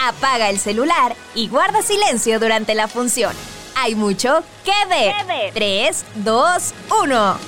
Apaga el celular y guarda silencio durante la función. Hay mucho que ver. 3, 2, 1.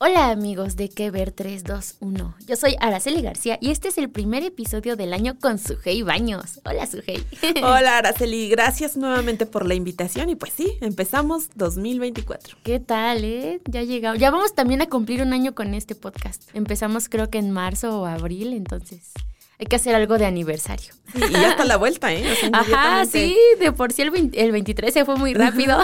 Hola amigos de Que Ver 321. Yo soy Araceli García y este es el primer episodio del año con Sujei Baños. Hola Sujei. Hola Araceli, gracias nuevamente por la invitación y pues sí, empezamos 2024. ¿Qué tal, eh? Ya llegamos. Ya vamos también a cumplir un año con este podcast. Empezamos creo que en marzo o abril, entonces hay que hacer algo de aniversario. y ya está la vuelta, ¿eh? Ajá, sí, de por sí el, el 23 se fue muy rápido.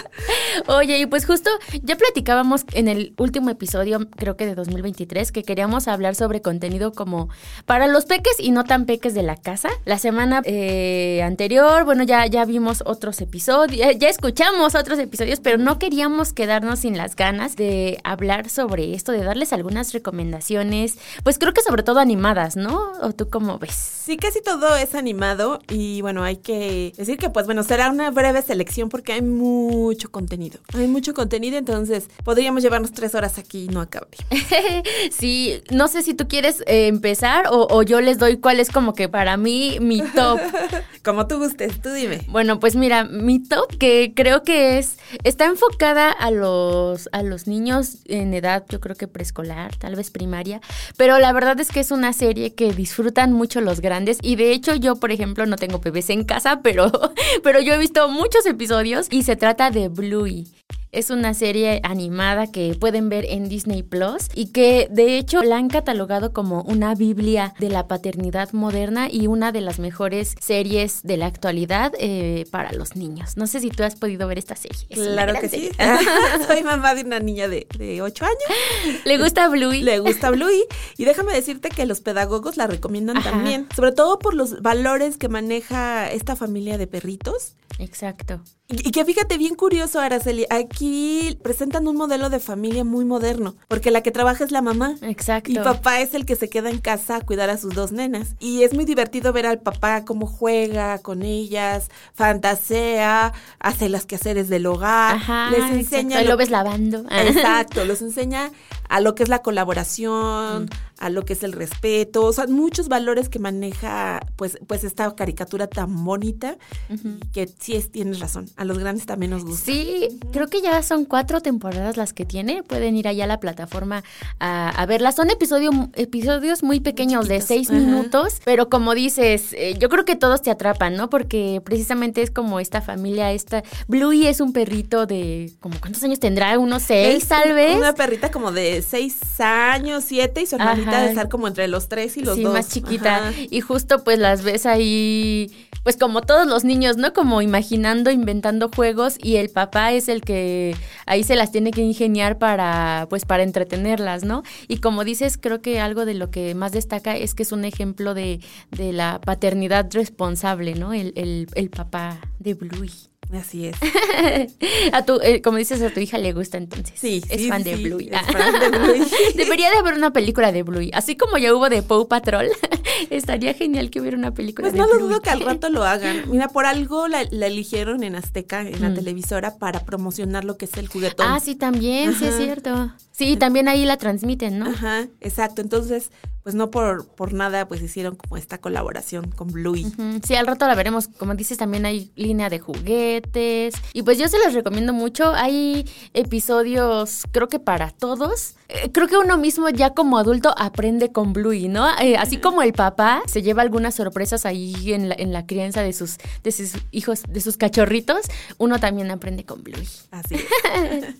Oye, y pues justo ya platicábamos en el último episodio, creo que de 2023, que queríamos hablar sobre contenido como para los peques y no tan peques de la casa. La semana eh, anterior, bueno, ya, ya vimos otros episodios, ya escuchamos otros episodios, pero no queríamos quedarnos sin las ganas de hablar sobre esto, de darles algunas recomendaciones, pues creo que sobre todo animadas, ¿no? ¿O tú cómo ves? Sí, casi todo es animado y bueno, hay que decir que pues bueno, será una breve selección porque hay mucho contenido. Hay mucho contenido, entonces podríamos llevarnos tres horas aquí y no acabar. sí, no sé si tú quieres eh, empezar o, o, yo les doy cuál es como que para mí mi top. como tú gustes, tú dime. Bueno, pues mira, mi top que creo que es, está enfocada a los, a los niños en edad, yo creo que preescolar, tal vez primaria, pero la verdad es que es una serie que disfrutan mucho los grandes y de hecho yo, por ejemplo, no tengo bebés en casa, pero, pero yo he visto muchos episodios y se trata de Bluey. Es una serie animada que pueden ver en Disney Plus y que de hecho la han catalogado como una Biblia de la paternidad moderna y una de las mejores series de la actualidad eh, para los niños. No sé si tú has podido ver esta serie. claro que sí. Soy mamá de una niña de, de 8 años. ¿Le gusta Bluey? Le gusta Bluey. Y déjame decirte que los pedagogos la recomiendan también, sobre todo por los valores que maneja esta familia de perritos. Exacto. Y que fíjate, bien curioso, Araceli, aquí presentan un modelo de familia muy moderno, porque la que trabaja es la mamá. Exacto. Y papá es el que se queda en casa a cuidar a sus dos nenas. Y es muy divertido ver al papá cómo juega con ellas, fantasea, hace las quehaceres del hogar. Ajá, les enseña. Lo, lo, ves lavando. Exacto, los enseña a lo que es la colaboración, mm. a lo que es el respeto, o sea, muchos valores que maneja pues, pues esta caricatura tan bonita, uh -huh. que sí es, tienes razón, a los grandes también nos gusta. Sí, creo que ya son cuatro temporadas las que tiene, pueden ir allá a la plataforma a, a verlas, son episodio, episodios muy pequeños de seis minutos, pero como dices, eh, yo creo que todos te atrapan, ¿no? Porque precisamente es como esta familia, esta, Bluey es un perrito de, como ¿cuántos años tendrá? Unos seis es tal vez. Una perrita como de seis años, siete, y su hermanita Ajá. de estar como entre los tres y los sí, dos. más chiquita. Ajá. Y justo pues las ves ahí, pues como todos los niños, ¿no? Como imaginando, inventando juegos y el papá es el que ahí se las tiene que ingeniar para, pues para entretenerlas, ¿no? Y como dices, creo que algo de lo que más destaca es que es un ejemplo de, de la paternidad responsable, ¿no? El, el, el papá de Bluey. Así es. a tu, eh, como dices, a tu hija le gusta entonces. Sí, es sí, fan sí, de Bluey. Es fan de Bluey. Debería de haber una película de Bluey. Así como ya hubo de Paw Patrol, estaría genial que hubiera una película pues de no Bluey. lo dudo que al rato lo hagan. Mira, por algo la, la eligieron en Azteca, en la mm. televisora, para promocionar lo que es el juguetón. Ah, sí, también, Ajá. sí es cierto. Sí, también ahí la transmiten, ¿no? Ajá, exacto. Entonces, pues no por, por nada, pues hicieron como esta colaboración con Bluey. Uh -huh. Sí, al rato la veremos. Como dices, también hay línea de juguetes. Y pues yo se los recomiendo mucho. Hay episodios, creo que para todos. Eh, creo que uno mismo ya como adulto aprende con Bluey, ¿no? Eh, así como el papá se lleva algunas sorpresas ahí en la, en la crianza de sus, de sus hijos, de sus cachorritos, uno también aprende con Bluey. Así es.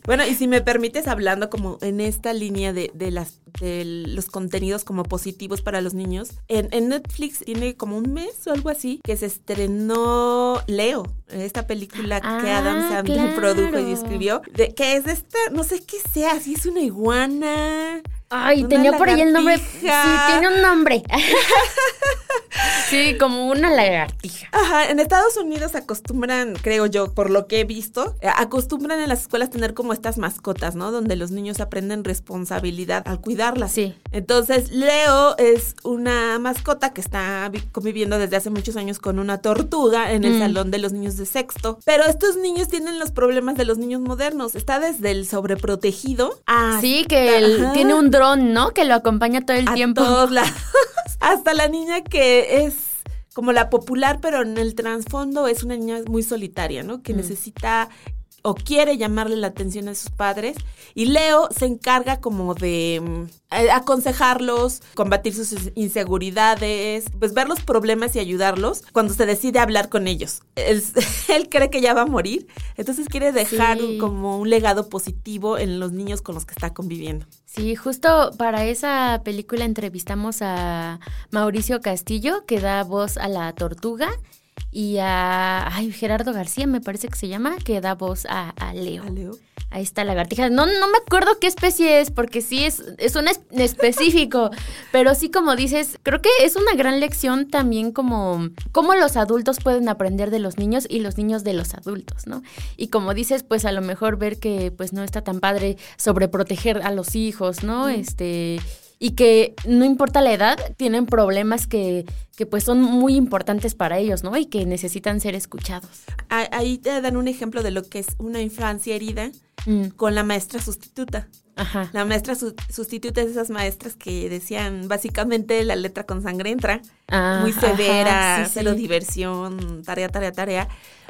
bueno, y si me permites hablando como en esta línea de, de las de los contenidos como positivos para los niños. En, en, Netflix tiene como un mes o algo así que se estrenó Leo, esta película que Ah, Adam Sandler claro. produjo y escribió, de, que es esta, no sé qué sea, si es una iguana. Ay, Una tenía por ahí el nombre. Sí, tiene un nombre. sí, como una lagartija. Ajá, en Estados Unidos acostumbran, creo yo, por lo que he visto, eh, acostumbran en las escuelas tener como estas mascotas, ¿no? Donde los niños aprenden responsabilidad al cuidarlas. Sí. Entonces, Leo es una mascota que está vi- conviviendo desde hace muchos años con una tortuga en el Mm. salón de los niños de sexto. Pero estos niños tienen los problemas de los niños modernos. Está desde el sobreprotegido a Sí, que él tiene un dron, ¿no? Que lo acompaña todo el a tiempo. todos lados. Hasta la niña que es como la popular, pero en el trasfondo es una niña muy solitaria, ¿no? Que Mm. necesita o quiere llamarle la atención a sus padres. Y Leo se encarga como de eh, aconsejarlos, combatir sus inseguridades, pues ver los problemas y ayudarlos cuando se decide hablar con ellos. Él, él cree que ya va a morir, entonces quiere dejar Sí. como un legado positivo en los niños con los que está conviviendo. Sí, justo para esa película entrevistamos a Mauricio Castillo, que da voz a la tortuga, y a ay, Gerardo García, me parece que se llama, que da voz a, a Leo. ¿A Leo? Ahí está la lagartija. No, no me acuerdo qué especie es, porque sí es, es un es- específico. pero sí, como dices, creo que es una gran lección también como cómo los adultos pueden aprender de los niños y los niños de los adultos, ¿no? Y como dices, pues a lo mejor ver que pues no está tan padre sobreproteger a los hijos, ¿no? Este. Y que no importa la edad, tienen problemas que, que pues son muy importantes para ellos, ¿no? Y que necesitan ser escuchados. Ah, Ahí te dan un ejemplo de lo que es una infancia herida Mm, con la maestra sustituta. Ajá. La maestra su- sustituta es esas maestras que decían básicamente la letra con sangre entra, Ah, muy severa, ajá, sí, cero sí. diversión, tarea, tarea, tarea.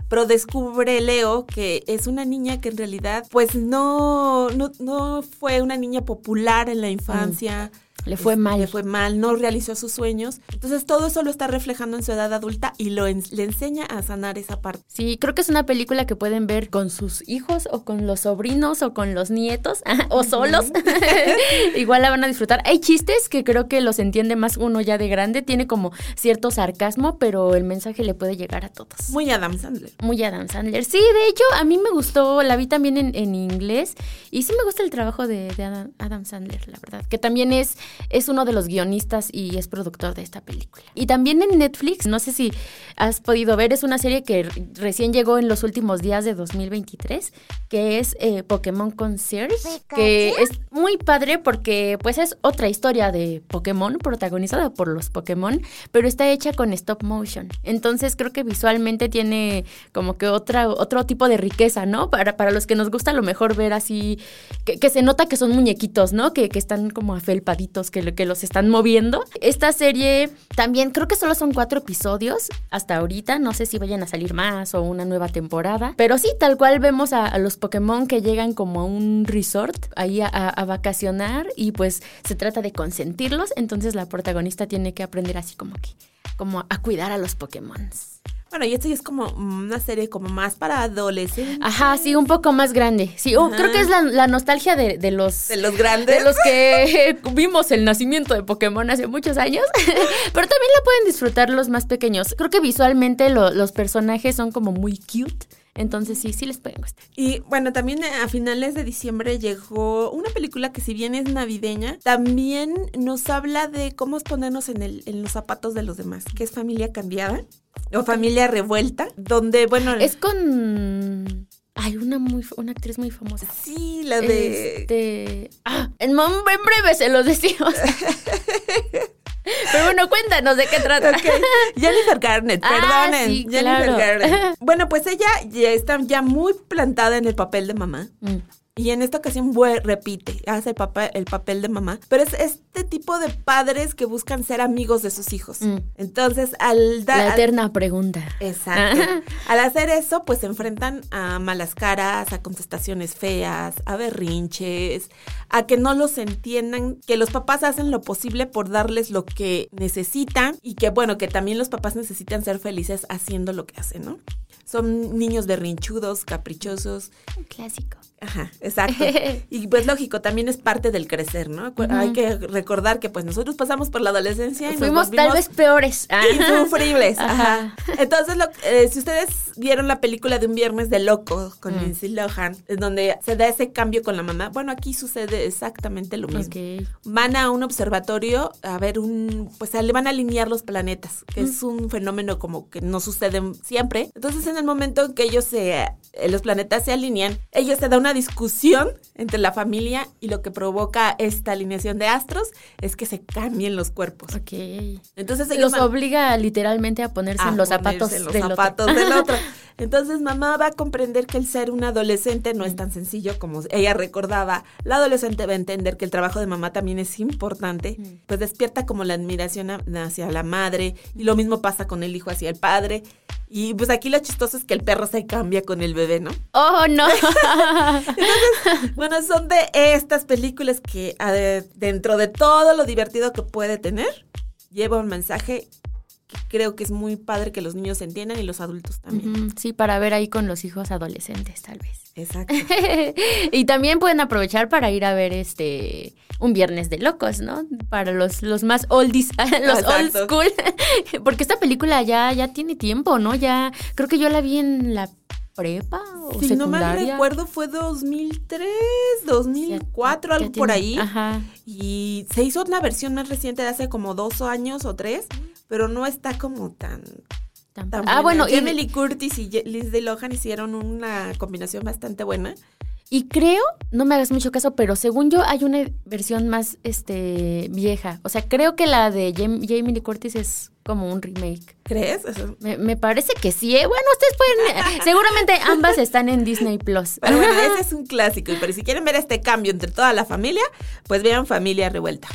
Pero descubre Leo que es una niña que en realidad pues no, no, no fue una niña popular en la infancia. Le fue Es- mal. Le fue mal, no realizó sus sueños. Entonces todo eso lo está reflejando en su edad adulta y lo en- le enseña a sanar esa parte. Sí, creo que es una película que pueden ver con sus hijos o con los sobrinos o con los nietos o solos. Igual la van a disfrutar. Hay chistes que creo que los entiende más uno ya de grande. Tiene como cierto sarcasmo, pero el mensaje le puede llegar a todos. Muy Adam Sandler. Muy Adam Sandler. Sí, de hecho, a mí me gustó, la vi también en, en inglés y sí me gusta el trabajo de, de Adam, Adam Sandler, la verdad, que también es, es uno de los guionistas y es productor de esta película. Y también en Netflix, no sé si has podido ver, es una serie que recién llegó en los últimos días de 2023, que es eh, Pokémon Concierge, que es muy padre porque pues es otra historia de Pokémon protagonizada por los Pokémon, pero está hecha con stop motion. Entonces creo que visualmente tiene como que otra, otro tipo de riqueza, ¿no? Para, para los que nos gusta a lo mejor ver así, que, que se nota que son muñequitos, ¿no? Que, que están como afelpaditos, que, que los están moviendo. Esta serie también creo que solo son cuatro episodios hasta ahorita, no sé si vayan a salir más o una nueva temporada, pero sí, tal cual vemos a, los Pokémon que llegan como a un resort ahí a, a- a vacacionar y pues se trata de consentirlos, entonces la protagonista tiene que aprender así como que, como a cuidar a los Pokémon. Bueno, y esto ya es como una serie como más para adolescentes. Ajá, sí, un poco más grande. Sí, oh, creo que es la, la nostalgia de, de los... De los grandes. De los que vimos el nacimiento de Pokémon hace muchos años. Pero también la pueden disfrutar los más pequeños. Creo que visualmente lo- los personajes son como muy cute. Entonces sí, sí les pueden gustar. Y bueno, también a finales de diciembre llegó una película que si bien es navideña, también nos habla de cómo ponernos en, el, en los zapatos de los demás, que es familia cambiada o familia revuelta, donde, bueno, Es con... Hay una muy una actriz muy famosa. sí, la de... Este... Ah, en, en breve se los decimos. Pero bueno, cuéntanos de qué trata. Jennifer Garnett, Ah, perdonen. sí, Jennifer claro. Garnett. Bueno, pues ella ya está ya muy plantada en el papel de mamá. Mm. Y en esta ocasión repite, hace el, papá, el papel de mamá, pero es este tipo de padres que buscan ser amigos de sus hijos. Mm. Entonces, al dar... La eterna pregunta. Exacto. al hacer eso, pues se enfrentan a malas caras, a contestaciones feas, a berrinches, a que no los entiendan, que los papás hacen lo posible por darles lo que necesitan y que, bueno, que también los papás necesitan ser felices haciendo lo que hacen, ¿no? Son niños berrinchudos, caprichosos. Un clásico. Ajá, exacto. y pues lógico, también es parte del crecer, ¿no? Hay que recordar que pues nosotros pasamos por la adolescencia y fuimos tal vez peores. Insufribles. Ajá. Entonces, eh, si ustedes vieron la película de Un Viernes de Loco con mm. Lindsay Lohan, en donde se da ese cambio con la mamá, bueno, aquí sucede exactamente lo mismo. Van a un observatorio a ver un, pues le van a alinear los planetas, que es un fenómeno como que no sucede siempre. Entonces, en el momento en que ellos se, eh, los planetas se alinean, ellos se da una discusión entre la familia y lo que provoca esta alineación de astros es que se cambien los cuerpos. Ok. Entonces los obliga literalmente a ponerse en los zapatos, los zapatos del otro. Entonces mamá va a comprender que el ser un adolescente no es tan sencillo como ella recordaba. La adolescente va a entender que el trabajo de mamá también es importante, pues despierta como la admiración hacia la madre y lo mismo pasa con el hijo hacia el padre. Y pues aquí lo chistoso es que el perro se cambia con el bebé, ¿no? Oh, no. Entonces, bueno, son de estas películas que dentro de todo lo divertido que puede tener, lleva un mensaje creo que es muy padre que los niños entiendan y los adultos también. Sí, para ver ahí con los hijos adolescentes, tal vez. Exacto. y también pueden aprovechar para ir a ver este un viernes de locos, ¿no? Para los, los más oldies, los old school. Porque esta película ya, ya tiene tiempo, ¿no? Ya, creo que yo la vi en la prepa o si no me recuerdo fue 2003, 2004, algo por ahí. Ajá. Y se hizo una versión más reciente de hace como dos años o tres pero no está como tan... tan, ah, bueno, Emily Curtis y Liz Lohan hicieron una combinación bastante buena. Y creo, no me hagas mucho caso, pero según yo hay una versión más este vieja. O sea, creo que la de Jamie Lee Curtis es como un remake. ¿Crees? Me, parece que sí. ¿eh? Bueno, ustedes pueden. Seguramente ambas están en Disney Plus. Pero bueno, ese es un clásico. Pero si quieren ver este cambio entre toda la familia, pues vean Familia Revuelta.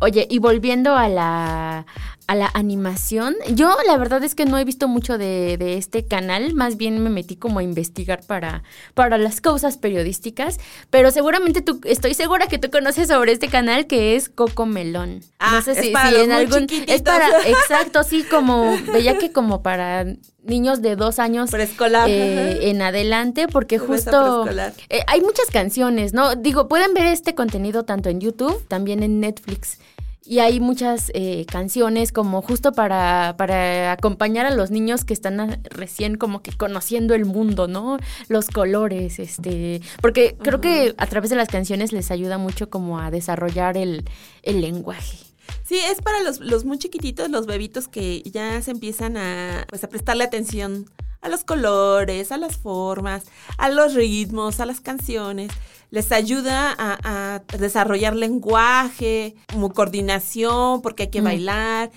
Oye, y volviendo a la, a la animación, yo la verdad es que no he visto mucho de, de, este canal, más bien me metí como a investigar para, para las cosas periodísticas, pero seguramente tú, estoy segura que tú conoces sobre este canal que es Coco Melón. Ah, no sé si, en algún... Es para, exacto, sí, como, veía que como para niños de dos años preescolar eh, en adelante, porque justo eh, hay muchas canciones, ¿no? Digo, pueden ver este contenido tanto en YouTube, también en Netflix. Y hay muchas eh, canciones como justo para, para acompañar a los niños que están recién como que conociendo el mundo, ¿no? Los colores, este, porque creo que a través de las canciones les ayuda mucho como a desarrollar el, el lenguaje. Sí, es para los, los muy chiquititos, los bebitos que ya se empiezan a, pues, a prestarle atención a los colores, a las formas, a los ritmos, a las canciones. Les ayuda a, desarrollar lenguaje, como coordinación, porque hay que bailar.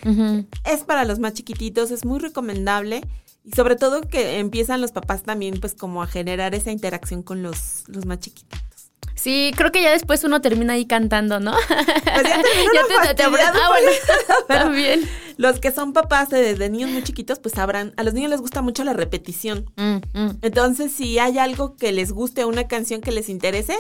Es para los más chiquititos, es muy recomendable. Y sobre todo que empiezan los papás también, pues, como a generar esa interacción con los, los más chiquititos. Sí, creo que ya después uno termina ahí cantando, ¿no? Pues ya, ya te, ah, bueno, también. Los que son papás de, niños muy chiquitos, pues sabrán, a los niños les gusta mucho la repetición. Mm, mm. Entonces, si hay algo que les guste, una canción que les interese,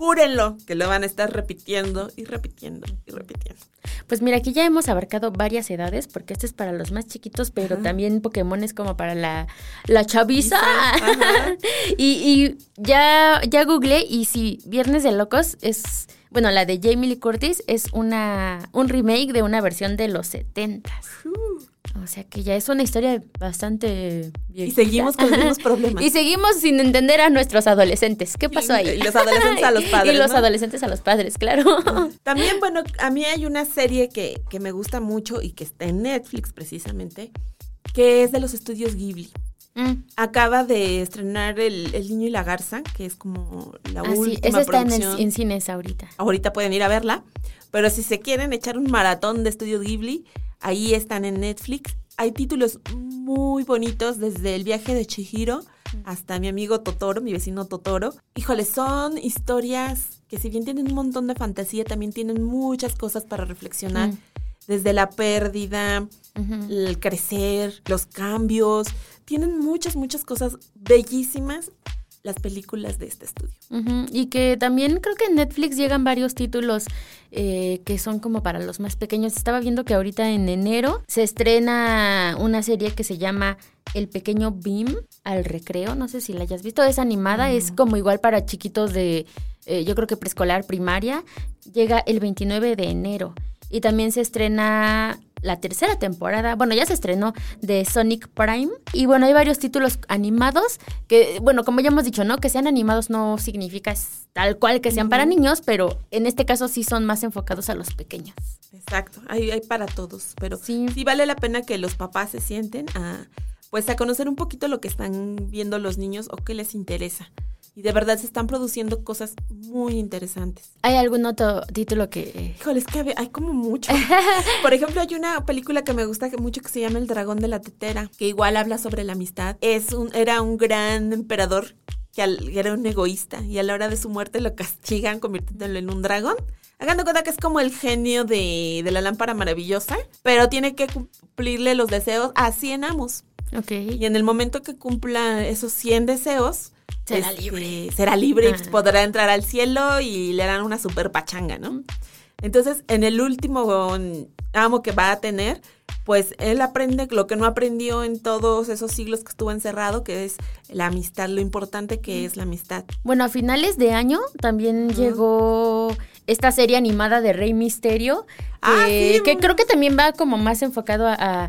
júrenlo que lo van a estar repitiendo y repitiendo y repitiendo. Pues mira, aquí ya hemos abarcado varias edades, porque este es para los más chiquitos, pero también Pokémon es como para la, la chaviza. y, y ya, ya googleé y sí, Viernes de Locos es, bueno, la de Jamie Lee Curtis es una, un remake de una versión de los setentas. O sea que ya es una historia bastante Y seguimos con los mismos problemas. y seguimos sin entender a nuestros adolescentes. ¿Qué pasó ahí? Y los adolescentes a los padres. y los adolescentes a los padres, claro. También, bueno, a mí hay una serie que, que me gusta mucho y que está en Netflix precisamente, que es de los estudios Ghibli. Mm. Acaba de estrenar el, Niño y la Garza, que es como la ah, última sí. Esa está en, en, cines ahorita. Ahorita pueden ir a verla. Pero si se quieren echar un maratón de estudios Ghibli, Ahí están en Netflix. Hay títulos muy bonitos desde El viaje de Chihiro hasta mi amigo Totoro, mi vecino Totoro. Híjole, son historias que si bien tienen un montón de fantasía, también tienen muchas cosas para reflexionar. Desde la pérdida, el crecer, los cambios. Tienen muchas, muchas cosas bellísimas las películas de este estudio. Y que también creo que en Netflix llegan varios títulos eh, que son como para los más pequeños. Estaba viendo que ahorita en enero se estrena una serie que se llama El pequeño Beam al recreo. No sé si la hayas visto. Es animada, es como igual para chiquitos de, eh, yo creo que preescolar, primaria. Llega el 29 de enero. Y también se estrena la tercera temporada, bueno, ya se estrenó de Sonic Prime. Y bueno, hay varios títulos animados que, bueno, como ya hemos dicho, ¿no? Que sean animados no significa tal cual que sean para niños, pero en este caso sí son más enfocados a los pequeños. Exacto, hay, hay para todos, pero sí. sí vale la pena que los papás se sienten a, pues, a conocer un poquito lo que están viendo los niños o qué les interesa y de verdad se están produciendo cosas muy interesantes. ¿Hay algún otro título que...? Híjole, es que hay como mucho. Por ejemplo, hay una película que me gusta mucho que se llama El dragón de la tetera, que igual habla sobre la amistad. Es un, era un gran emperador que era un egoísta y a la hora de su muerte lo castigan convirtiéndolo en un dragón. Hagan cuenta que es como el genio de, de la lámpara maravillosa, pero tiene que cumplirle los deseos a 100 amos. Ok. Y en el momento que cumpla esos 100 deseos, Será libre. Será libre y podrá entrar al cielo y le harán una super pachanga, ¿no? Entonces, en el último amo que va a tener, pues él aprende lo que no aprendió en todos esos siglos que estuvo encerrado, que es la amistad, lo importante que es la amistad. Bueno, a finales de año también llegó esta serie animada de Rey Misterio, Ah, que creo que también va como más enfocado a,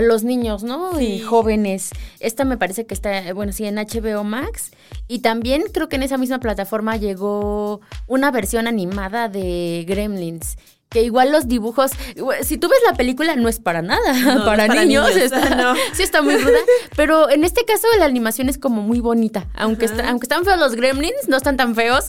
los niños, ¿no? Y jóvenes. Esta me parece que está, bueno, sí, en HBO Max. Y también creo que en esa misma plataforma llegó una versión animada de Gremlins que igual los dibujos, si tú ves la película no es para nada, para, niños, sí está muy ruda, pero en este caso la animación es como muy bonita, aunque, aunque están feos los gremlins, no están tan feos,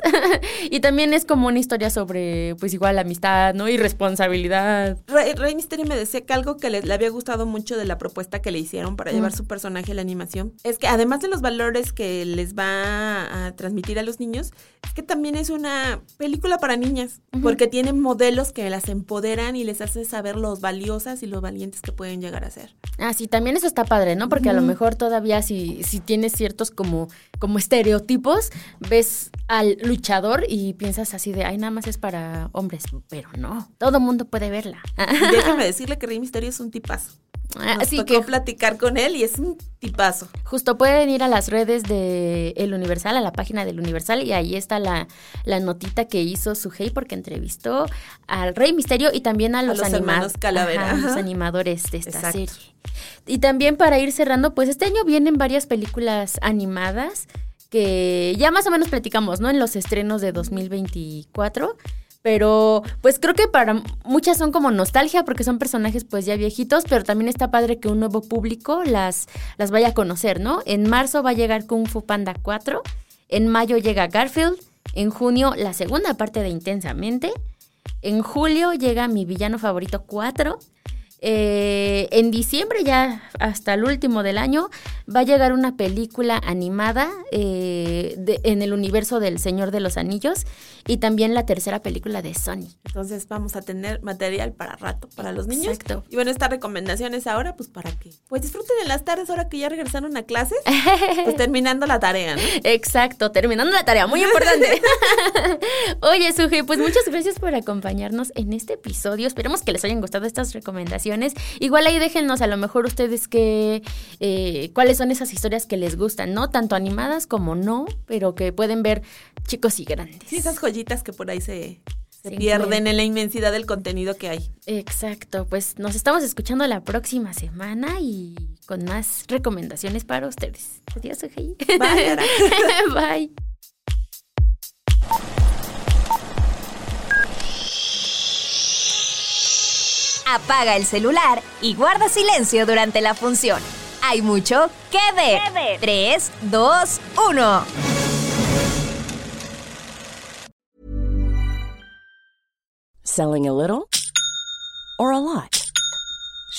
y también es como una historia sobre pues igual amistad, ¿no? Y responsabilidad. Rey, Mysterio me decía que algo que le, le, había gustado mucho de la propuesta que le hicieron para llevar su personaje a la animación, es que además de los valores que les va a transmitir a los niños, es que también es una película para niñas, porque tiene modelos que las empoderan y les hace saber los valiosas y los valientes que pueden llegar a ser. Ah, sí, también eso está padre, ¿no? Porque a lo mejor todavía si, si tienes ciertos como, como estereotipos, ves al luchador y piensas así de, ay, nada más es para hombres, pero no, todo mundo puede verla. Déjame decirle que Rey Misterio es un tipazo. Así ah, que platicar con él y es un tipazo. Justo pueden ir a las redes de El Universal, a la página del Universal, y ahí está la, la notita que hizo Sujei porque entrevistó al Rey Misterio y también a los, a los, Calavera. los animadores de esta serie. Y también para ir cerrando, pues este año vienen varias películas animadas que ya más o menos platicamos, ¿no? En los estrenos de 2024 pero pues creo que para muchas son como nostalgia porque son personajes pues ya viejitos, pero también está padre que un nuevo público las, las vaya a conocer, ¿no? En marzo va a llegar Kung Fu Panda 4, en mayo llega Garfield, en junio la segunda parte de Intensamente, en julio llega mi villano favorito 4, eh, en diciembre, ya hasta el último del año, va a llegar una película animada eh, en el universo del Señor de los Anillos y también la tercera película de Sony. Entonces vamos a tener material para rato para los niños. Exacto. Y bueno, estas recomendaciones ahora, pues para que pues disfruten en las tardes ahora que ya regresaron a clases, pues terminando la tarea, ¿no? Exacto, terminando la tarea, muy importante. Oye, Suje, pues muchas gracias por acompañarnos en este episodio. Esperemos que les hayan gustado estas recomendaciones Igual ahí déjenos a lo mejor ustedes que eh, cuáles son esas historias que les gustan, ¿no? Tanto animadas como no, pero que pueden ver chicos y grandes. Sí, esas joyitas que por ahí se, se pierden en la inmensidad del contenido que hay. Exacto, pues nos estamos escuchando la próxima semana y con más recomendaciones para ustedes. Adiós, Bye. Bye. Apaga el celular y guarda silencio durante la función. Hay mucho que ver. 3, 2, 1. Selling a little or a lot?